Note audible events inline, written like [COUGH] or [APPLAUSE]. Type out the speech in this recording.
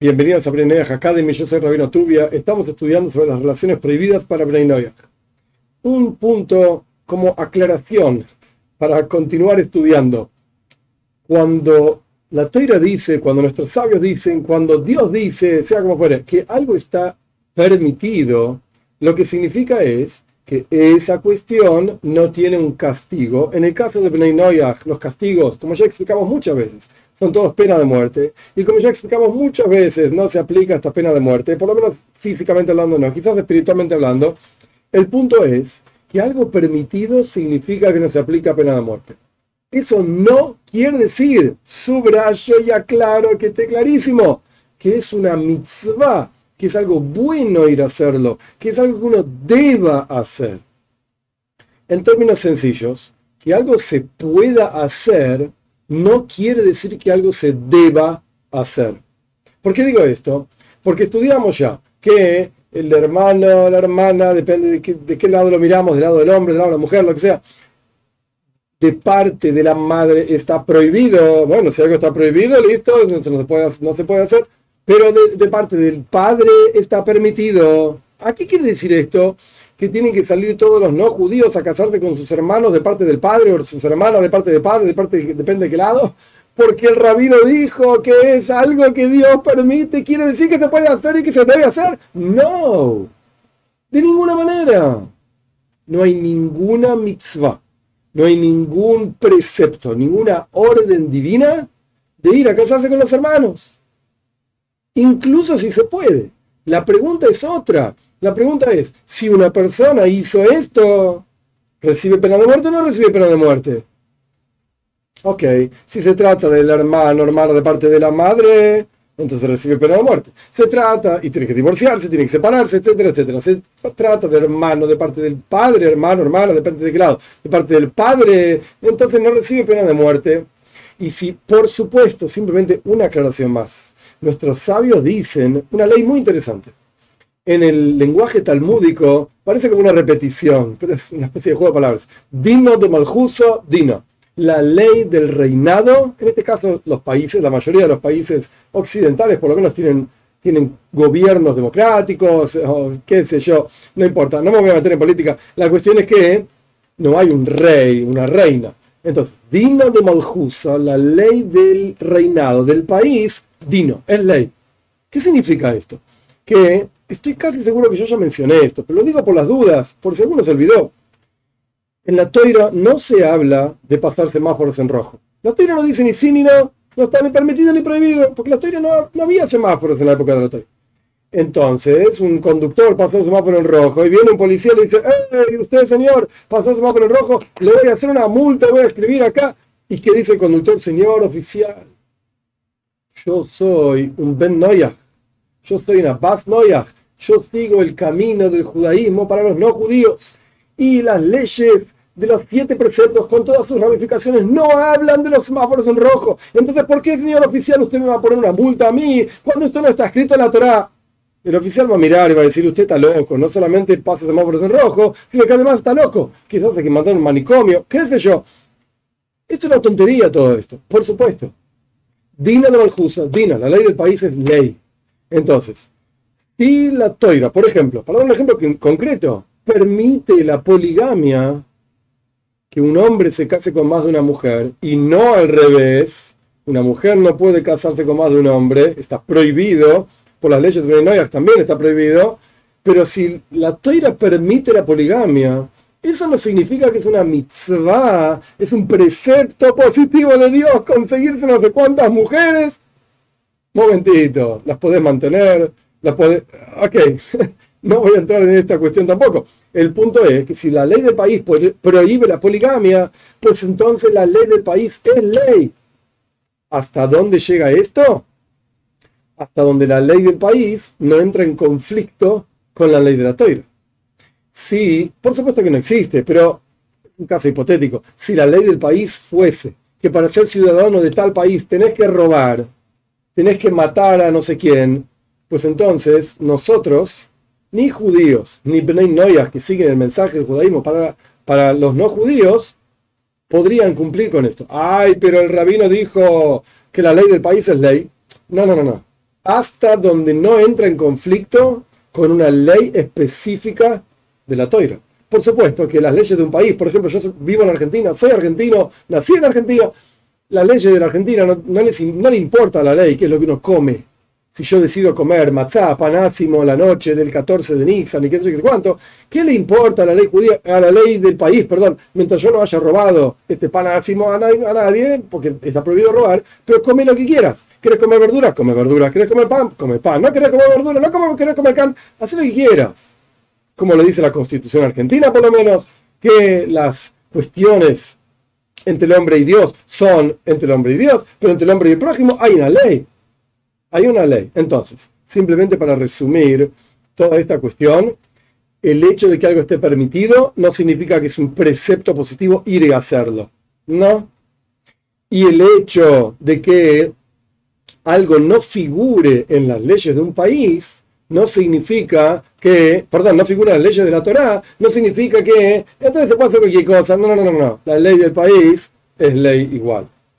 Bienvenidos a Brenayach Academy, yo soy Rabino Tubia. Estamos estudiando sobre las relaciones prohibidas para Brenayach. Un punto como aclaración para continuar estudiando. Cuando la Teira dice, cuando nuestros sabios dicen, cuando Dios dice, sea como fuere, que algo está permitido, lo que significa es que esa cuestión no tiene un castigo. En el caso de Bnei los castigos, como ya explicamos muchas veces, son todos pena de muerte. Y como ya explicamos muchas veces, no se aplica esta pena de muerte, por lo menos físicamente hablando no, quizás espiritualmente hablando. El punto es que algo permitido significa que no se aplica pena de muerte. Eso no quiere decir, subrayo y aclaro que esté clarísimo, que es una mitzvah que es algo bueno ir a hacerlo, que es algo que uno deba hacer. En términos sencillos, que algo se pueda hacer no quiere decir que algo se deba hacer. ¿Por qué digo esto? Porque estudiamos ya que el hermano, la hermana, depende de, qué lado lo miramos, del lado del hombre, del lado de la mujer, lo que sea, de parte de la madre está prohibido. Bueno, si algo está prohibido, listo, no se puede hacer pero de, parte del padre está permitido. ¿A qué quiere decir esto? Que tienen que salir todos los no judíos a casarse con sus hermanos de parte del padre o sus hermanos de parte del padre, de parte depende de qué lado, porque el rabino dijo que es algo que Dios permite, quiere decir que se puede hacer y que se debe hacer. No, de ninguna manera. No hay ninguna mitzvah, no hay ningún precepto, ninguna orden divina de ir a casarse con los hermanos incluso si se puede. La pregunta es otra. La pregunta es, si una persona hizo esto, ¿recibe pena de muerte o no recibe pena de muerte? Ok, si se trata del hermano, hermano de parte de la madre, entonces recibe pena de muerte. Se trata, y tiene que divorciarse, tiene que separarse, etcétera, etcétera. Se trata de hermano de parte del padre, hermano, depende de qué lado, de parte del padre, entonces no recibe pena de muerte. Y si, por supuesto, simplemente una aclaración más nuestros sabios dicen una ley muy interesante. En el lenguaje talmúdico parece como una repetición, pero es una especie de juego de palabras. Dino de Maljuso, Dino. La ley del reinado, en este caso los países, la mayoría de los países occidentales por lo menos tienen, tienen gobiernos democráticos, o qué sé yo, no importa, no me voy a meter en política. La cuestión es que no hay un rey, una reina. Entonces, Dino de Maljuso, la ley del reinado del país, Dino, es ley. ¿Qué significa esto? Que estoy casi seguro que yo ya mencioné esto, pero lo digo por las dudas, por si alguno se olvidó. En la toira no se habla de pasar semáforos en rojo. La toira no dice ni sí ni no, no está ni permitido ni prohibido, porque la toira no, no había semáforos en la época de la toira. Entonces, un conductor pasó el semáforo en rojo y viene un policía y le dice, ¡Ey, usted señor, pasó el semáforo en rojo, le voy a hacer una multa, voy a escribir acá! ¿Y qué dice el conductor? Señor oficial, yo soy un Ben Noyach, yo soy una Bas Noyach, yo sigo el camino del judaísmo para los no judíos. Y las leyes de los siete preceptos con todas sus ramificaciones no hablan de los semáforos en rojo. Entonces, ¿por qué, señor oficial, usted me va a poner una multa a mí cuando esto no está escrito en la Torah? El oficial va a mirar y va a decir, usted está loco, no solamente pasa semáforos en rojo, sino que además está loco. Quizás hay que mandar un manicomio, qué sé yo. Es una tontería todo esto, por supuesto. Dina de Maljusa, Dina, la ley del país es ley. Entonces, si la toira, por ejemplo, para dar un ejemplo concreto, permite la poligamia, que un hombre se case con más de una mujer y no al revés, una mujer no puede casarse con más de un hombre, está prohibido, por las leyes de Beninoyas también está prohibido, pero si la toira permite la poligamia, eso no significa que es una mitzvah, es un precepto positivo de Dios conseguirse no sé cuántas mujeres. Momentito, las podés mantener, las podés... Ok, [LAUGHS] no voy a entrar en esta cuestión tampoco. El punto es que si la ley del país prohíbe la poligamia, pues entonces la ley del país es ley. ¿Hasta dónde llega esto? Hasta donde la ley del país no entra en conflicto con la ley de la toira. Sí, por supuesto que no existe, pero es un caso hipotético. Si la ley del país fuese que para ser ciudadano de tal país tenés que robar, tenés que matar a no sé quién, pues entonces nosotros, ni judíos, ni Bnei Noyas que siguen el mensaje del judaísmo para, para los no judíos, podrían cumplir con esto. Ay, pero el rabino dijo que la ley del país es ley. No, no, no, no. Hasta donde no entra en conflicto con una ley específica de la toira. Por supuesto que las leyes de un país, por ejemplo, yo vivo en Argentina, soy argentino, nací en Argentina, las leyes de la Argentina no, no, le importa la ley, qué es lo que uno come. Si yo decido comer matzá, panásimo la noche del 14 de Nisan y qué sé yo cuánto, ¿qué le importa a la ley judía, a la ley del país, perdón, mientras yo no haya robado este panásimo a nadie, a nadie porque está prohibido robar, pero come lo que quieras. ¿Quieres comer verduras? Come verduras. ¿Quieres comer pan? Come pan. ¿No querés comer verduras? ¿No querés comer can? Haz lo que quieras como lo dice la Constitución argentina por lo menos, que las cuestiones entre el hombre y Dios son entre el hombre y Dios, pero entre el hombre y el prójimo hay una ley. Hay una ley. Entonces, simplemente para resumir toda esta cuestión, el hecho de que algo esté permitido no significa que es un precepto positivo ir a hacerlo. No. Y el hecho de que algo no figure en las leyes de un país no significa que, perdón, no figura en las leyes de la Torá, no significa que entonces se puede hacer cualquier cosa. No, no, no, no. La ley del país es ley igual.